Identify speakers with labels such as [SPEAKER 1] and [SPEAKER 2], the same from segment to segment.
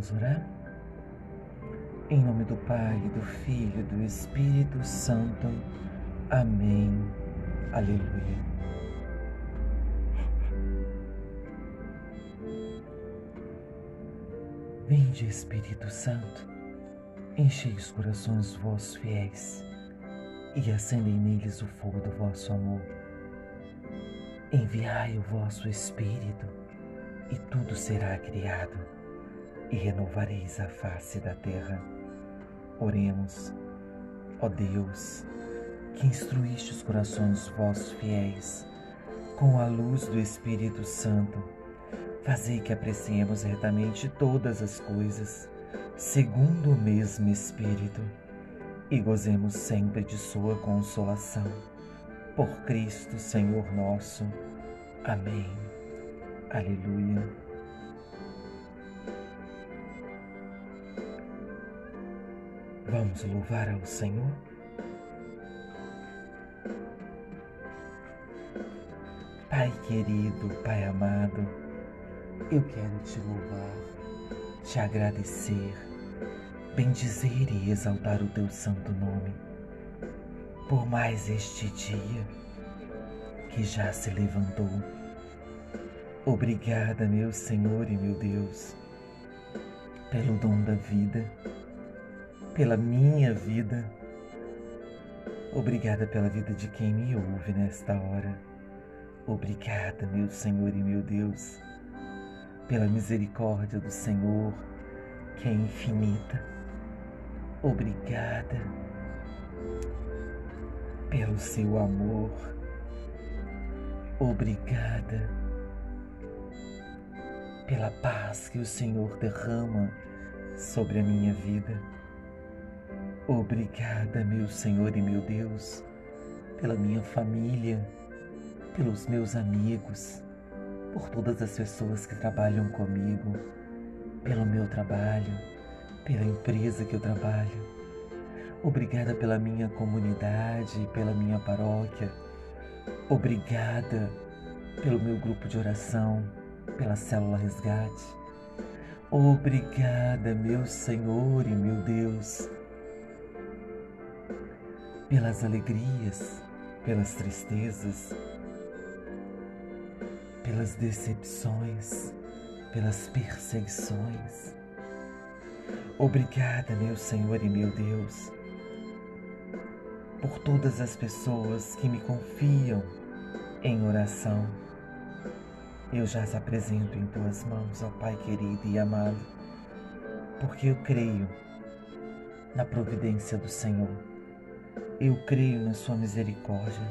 [SPEAKER 1] Vamos orar? Em nome do Pai, do Filho e do Espírito Santo. Amém. Aleluia. Vinde, Espírito Santo, enchei os corações vossos fiéis e acendei neles o fogo do vosso amor. Enviai o vosso Espírito e tudo será criado e renovareis a face da terra. Oremos, ó Deus, que instruíste os corações vossos fiéis com a luz do Espírito Santo. Fazei que apreciemos retamente todas as coisas, segundo o mesmo Espírito, e gozemos sempre de Sua consolação. Por Cristo, Senhor nosso. Amém. Aleluia. Vamos louvar ao Senhor? Pai querido, Pai amado, eu quero te louvar, te agradecer, bendizer e exaltar o teu santo nome por mais este dia que já se levantou. Obrigada, meu Senhor e meu Deus, pelo dom da vida pela minha vida. Obrigada pela vida de quem me ouve nesta hora. Obrigada, meu Senhor e meu Deus, pela misericórdia do Senhor, que é infinita. Obrigada pelo seu amor. Obrigada pela paz que o Senhor derrama sobre a minha vida. Obrigada, meu Senhor e meu Deus, pela minha família, pelos meus amigos, por todas as pessoas que trabalham comigo, pelo meu trabalho, pela empresa que eu trabalho. Obrigada pela minha comunidade, pela minha paróquia. Obrigada pelo meu grupo de oração, pela célula resgate. Obrigada, meu Senhor e meu Deus pelas alegrias, pelas tristezas, pelas decepções, pelas perseguições. Obrigada, meu Senhor e meu Deus, por todas as pessoas que me confiam em oração. Eu já as apresento em tuas mãos, ó Pai querido e amado, porque eu creio na providência do Senhor eu creio na Sua misericórdia.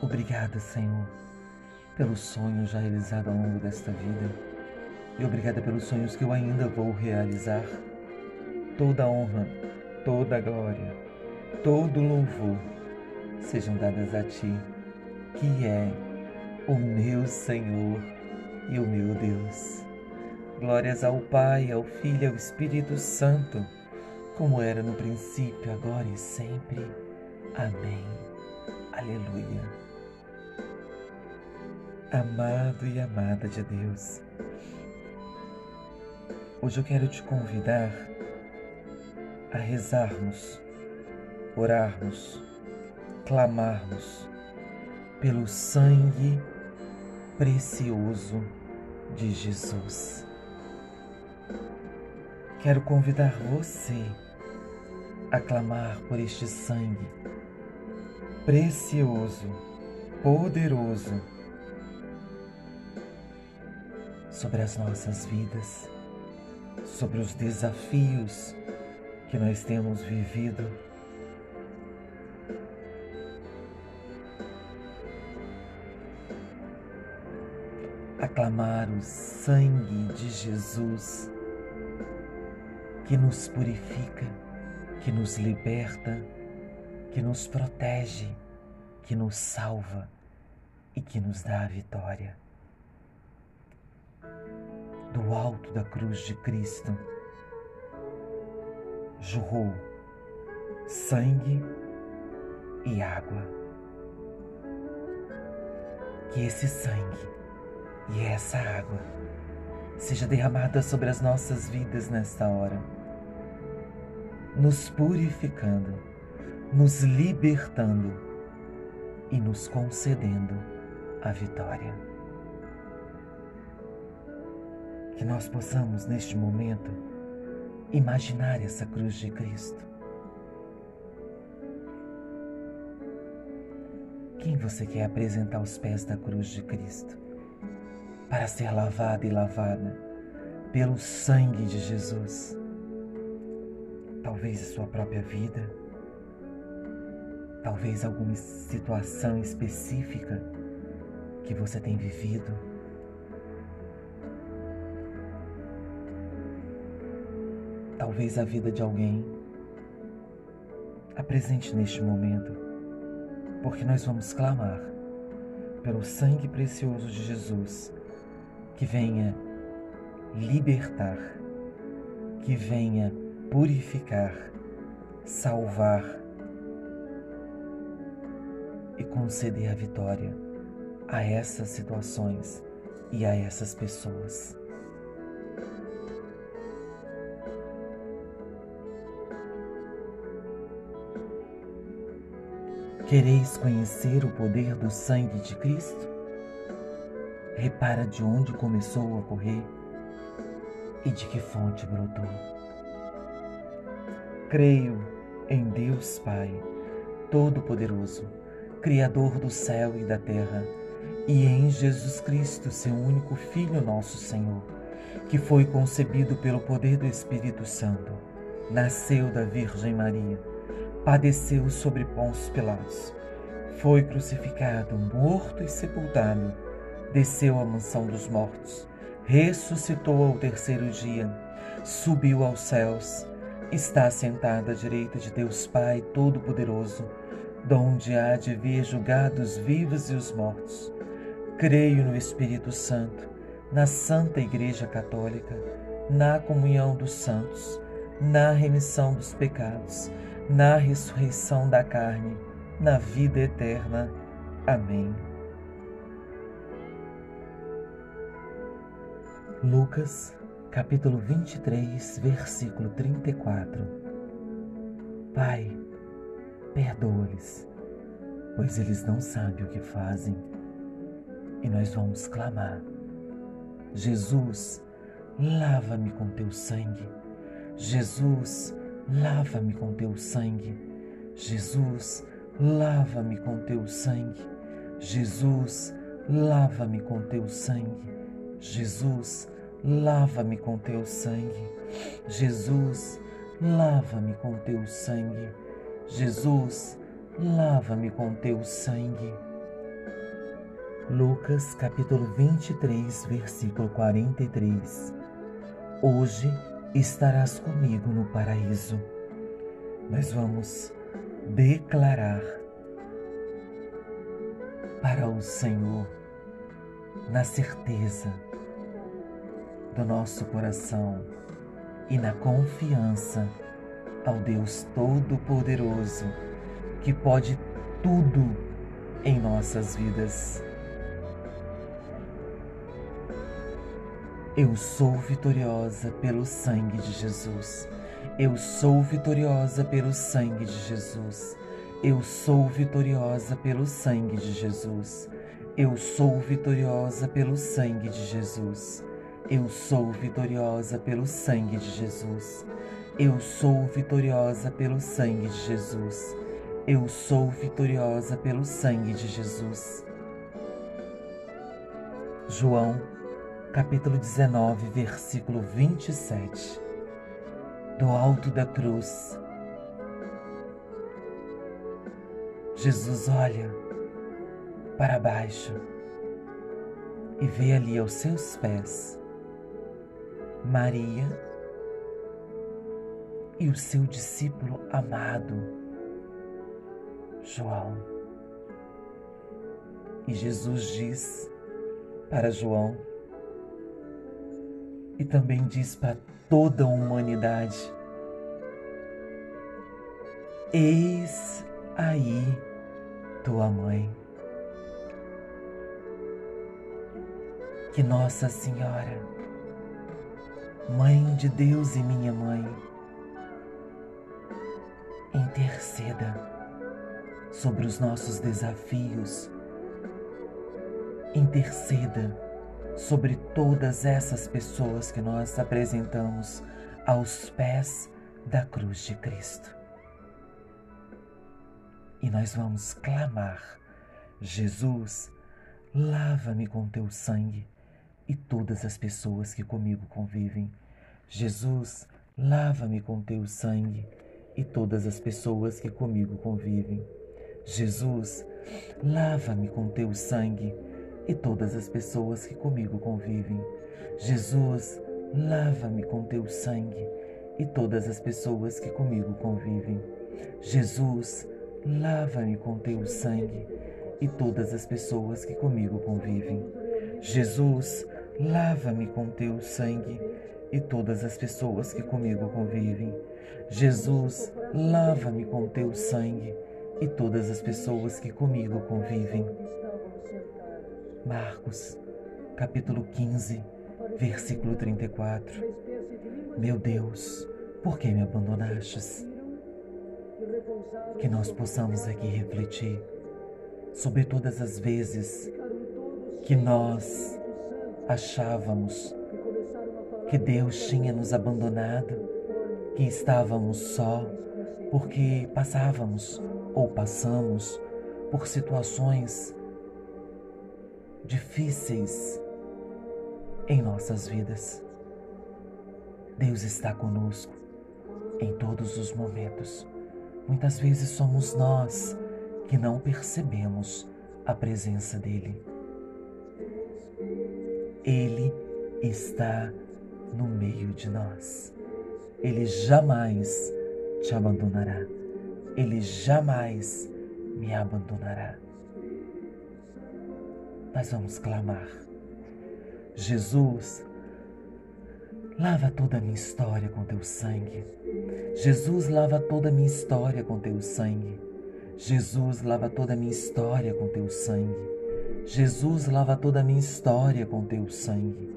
[SPEAKER 1] Obrigada, Senhor, pelos sonhos já realizados ao longo desta vida e obrigada pelos sonhos que eu ainda vou realizar. Toda honra, toda glória, todo louvor sejam dadas a Ti, que é o meu Senhor e o meu Deus. Glórias ao Pai, ao Filho e ao Espírito Santo, como era no princípio, agora e sempre. Amém. Aleluia. Amado e amada de Deus, hoje eu quero te convidar a rezarmos, orarmos, clamarmos pelo sangue precioso de Jesus. Quero convidar você a clamar por este sangue precioso, poderoso sobre as nossas vidas, sobre os desafios que nós temos vivido. Aclamar o sangue de Jesus que nos purifica, que nos liberta, que nos protege, que nos salva e que nos dá a vitória. Do alto da cruz de Cristo jorrou sangue e água. Que esse sangue E essa água seja derramada sobre as nossas vidas nesta hora, nos purificando, nos libertando e nos concedendo a vitória. Que nós possamos, neste momento, imaginar essa cruz de Cristo. Quem você quer apresentar aos pés da cruz de Cristo para ser lavada e lavada pelo sangue de Jesus? Talvez a sua própria vida, talvez alguma situação específica que você tem vivido. Talvez a vida de alguém. Apresente neste momento, porque nós vamos clamar pelo sangue precioso de Jesus que venha libertar, que venha purificar, salvar e conceder a vitória a essas situações e a essas pessoas. Quereis conhecer o poder do sangue de Cristo? Repara de onde começou a correr e de que fonte brotou. Creio em Deus Pai Todo-Poderoso Criador do céu e da terra, e em Jesus Cristo, seu único Filho, nosso Senhor, que foi concebido pelo poder do Espírito Santo, nasceu da Virgem Maria, padeceu sobre Pôncio Pilatos, foi crucificado, morto e sepultado, desceu à mansão dos mortos, ressuscitou ao terceiro dia, subiu aos céus, está sentado à direita de Deus Pai Todo-Poderoso, donde há de vir julgados vivos e os mortos. Creio no Espírito Santo, na Santa Igreja Católica, na comunhão dos santos, na remissão dos pecados, na ressurreição da carne, na vida eterna. Amém. Lucas, capítulo 23, versículo 34. Pai, perdoa-lhes, pois eles não sabem o que fazem. E nós vamos clamar: Jesus, lava-me com teu sangue. Jesus, lava-me com teu sangue. Jesus, lava-me com teu sangue. Jesus, lava-me com teu sangue. Jesus, lava-me com teu sangue. Jesus, lava-me com teu sangue. Jesus, lava-me com teu sangue. Lucas capítulo 23, versículo 43. Hoje estarás comigo no paraíso. Nós vamos declarar para o Senhor, na certeza do nosso coração e na confiança ao Deus Todo-Poderoso que pode tudo em nossas vidas. Eu sou vitoriosa pelo sangue de Jesus. Eu sou vitoriosa pelo sangue de Jesus. Eu sou vitoriosa pelo sangue de Jesus. Eu sou vitoriosa pelo sangue de Jesus. Eu sou vitoriosa pelo sangue de Jesus. Eu sou vitoriosa pelo sangue de Jesus. Eu sou vitoriosa pelo sangue de Jesus. João, capítulo 19, versículo 27. Do alto da cruz, Jesus olha para baixo e vê ali aos seus pés Maria e o seu discípulo amado, João. E Jesus diz para João, e também diz para toda a humanidade: Eis aí tua mãe. que Nossa Senhora, Mãe de Deus e minha mãe, interceda sobre os nossos desafios, interceda sobre todas essas pessoas que nós apresentamos aos pés da cruz de Cristo. E nós vamos clamar: Jesus, lava-me com teu sangue e todas as pessoas que comigo convivem. Jesus, lava-me com teu sangue e todas as pessoas que comigo convivem. Jesus, lava-me com teu sangue e todas as pessoas que comigo convivem. Jesus, lava-me com teu sangue e todas as pessoas que comigo convivem. Jesus, lava-me com teu sangue e todas as pessoas que comigo convivem. Jesus, lava-me com teu sangue e todas as pessoas que comigo convivem. Jesus, lava-me com teu sangue e todas as pessoas que comigo convivem. Marcos, capítulo 15, versículo 34. Meu Deus, por que me abandonastes? Que nós possamos aqui refletir sobre todas as vezes que nós achávamos que Deus tinha nos abandonado, que estávamos só, porque passávamos ou passamos por situações difíceis em nossas vidas. Deus está conosco em todos os momentos. Muitas vezes somos nós que não percebemos a presença dEle. Ele está no meio de nós. Ele jamais te abandonará. Ele jamais me abandonará nós vamos clamar. Jesus, lava toda a minha história com teu sangue. Jesus, lava toda a minha história com teu sangue. Jesus, lava toda a minha história com teu sangue. Jesus, lava toda a minha história com teu sangue.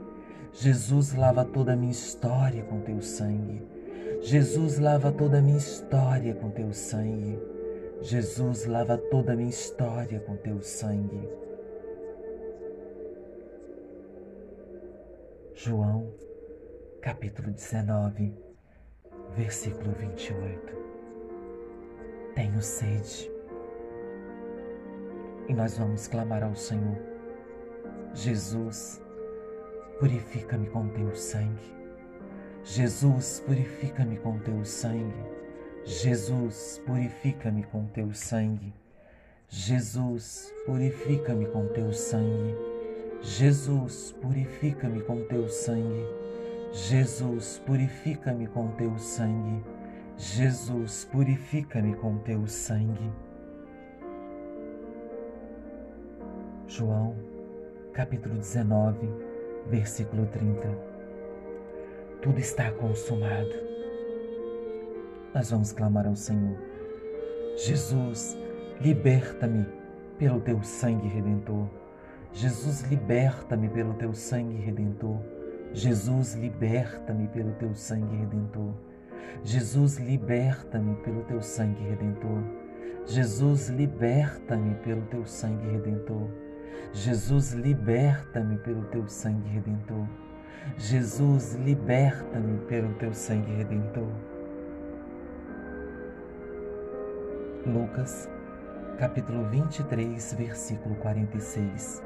[SPEAKER 1] Jesus, lava toda a minha história com teu sangue. Jesus, lava toda a minha história com teu sangue. Jesus, lava toda a minha história com teu sangue. João, capítulo 19, versículo 28. Tenho sede. E nós vamos clamar ao Senhor. Jesus, purifica-me com teu sangue. Jesus, purifica-me com teu sangue. Jesus, purifica-me com teu sangue. Jesus, purifica-me com teu sangue. Jesus, purifica-me com teu sangue. Jesus, purifica-me com teu sangue. Jesus, purifica-me com teu sangue. João, capítulo 19, versículo 30. Tudo está consumado. Nós vamos clamar ao Senhor. Jesus, liberta-me pelo teu sangue redentor. Jesus, liberta-me pelo teu sangue redentor. Jesus, liberta-me pelo teu sangue redentor. Jesus, liberta-me pelo teu sangue redentor. Jesus, liberta-me pelo teu sangue redentor. Jesus, liberta-me pelo teu sangue redentor. Jesus, liberta-me pelo teu sangue redentor. Lucas, capítulo 23, versículo 46.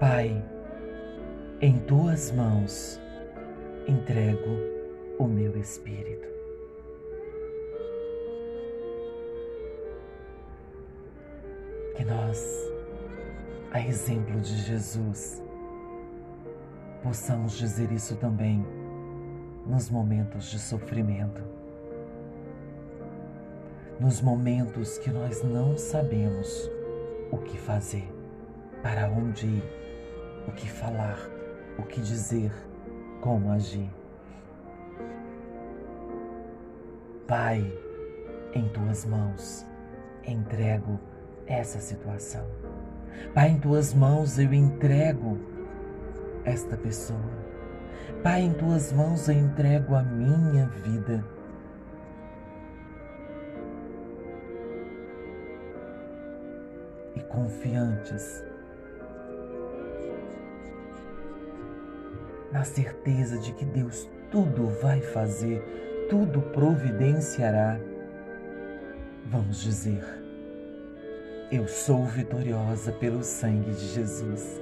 [SPEAKER 1] Pai, em tuas mãos entrego o meu espírito. Que nós, a exemplo de Jesus, possamos dizer isso também nos momentos de sofrimento, nos momentos que nós não sabemos o que fazer, para onde ir o que falar, o que dizer, como agir. Pai, em tuas mãos entrego essa situação. Pai, em tuas mãos eu entrego esta pessoa. Pai, em tuas mãos eu entrego a minha vida. E confiantes na certeza de que Deus tudo vai fazer, tudo providenciará. Vamos dizer: Eu sou vitoriosa pelo sangue de Jesus.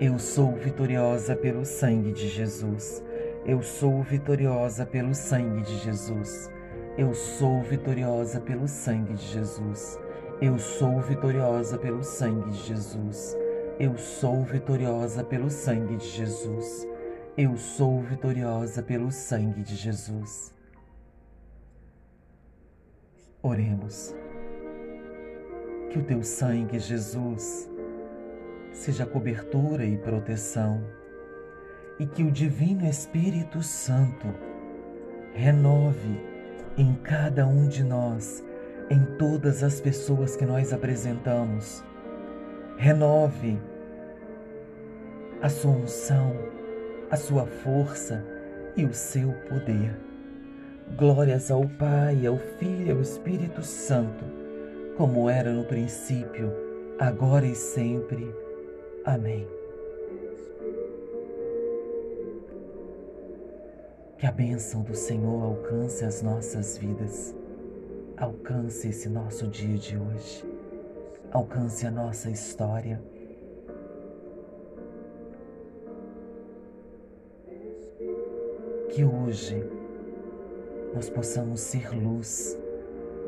[SPEAKER 1] Eu sou vitoriosa pelo sangue de Jesus. Eu sou vitoriosa pelo sangue de Jesus. Eu sou vitoriosa pelo sangue de Jesus. Eu sou vitoriosa pelo sangue de Jesus. Eu sou vitoriosa pelo sangue de Jesus. Eu sou vitoriosa pelo sangue de Jesus. Oremos. Que o teu sangue, Jesus, seja cobertura e proteção, e que o Divino Espírito Santo renove em cada um de nós, em todas as pessoas que nós apresentamos, renove a sua unção, a sua força e o seu poder. Glórias ao Pai, ao Filho e ao Espírito Santo, como era no princípio, agora e sempre. Amém. Que a bênção do Senhor alcance as nossas vidas, alcance esse nosso dia de hoje, alcance a nossa história. Que hoje nós possamos ser luz,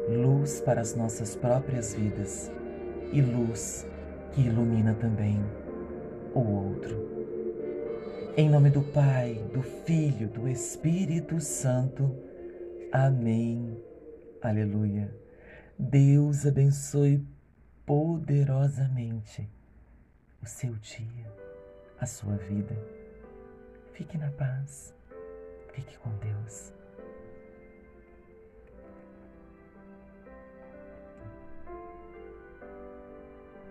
[SPEAKER 1] luz para as nossas próprias vidas e luz que ilumina também o outro. Em nome do Pai, do Filho, do Espírito Santo. Amém. Aleluia. Deus abençoe poderosamente o seu dia, a sua vida. Fique na paz. Fique com Deus.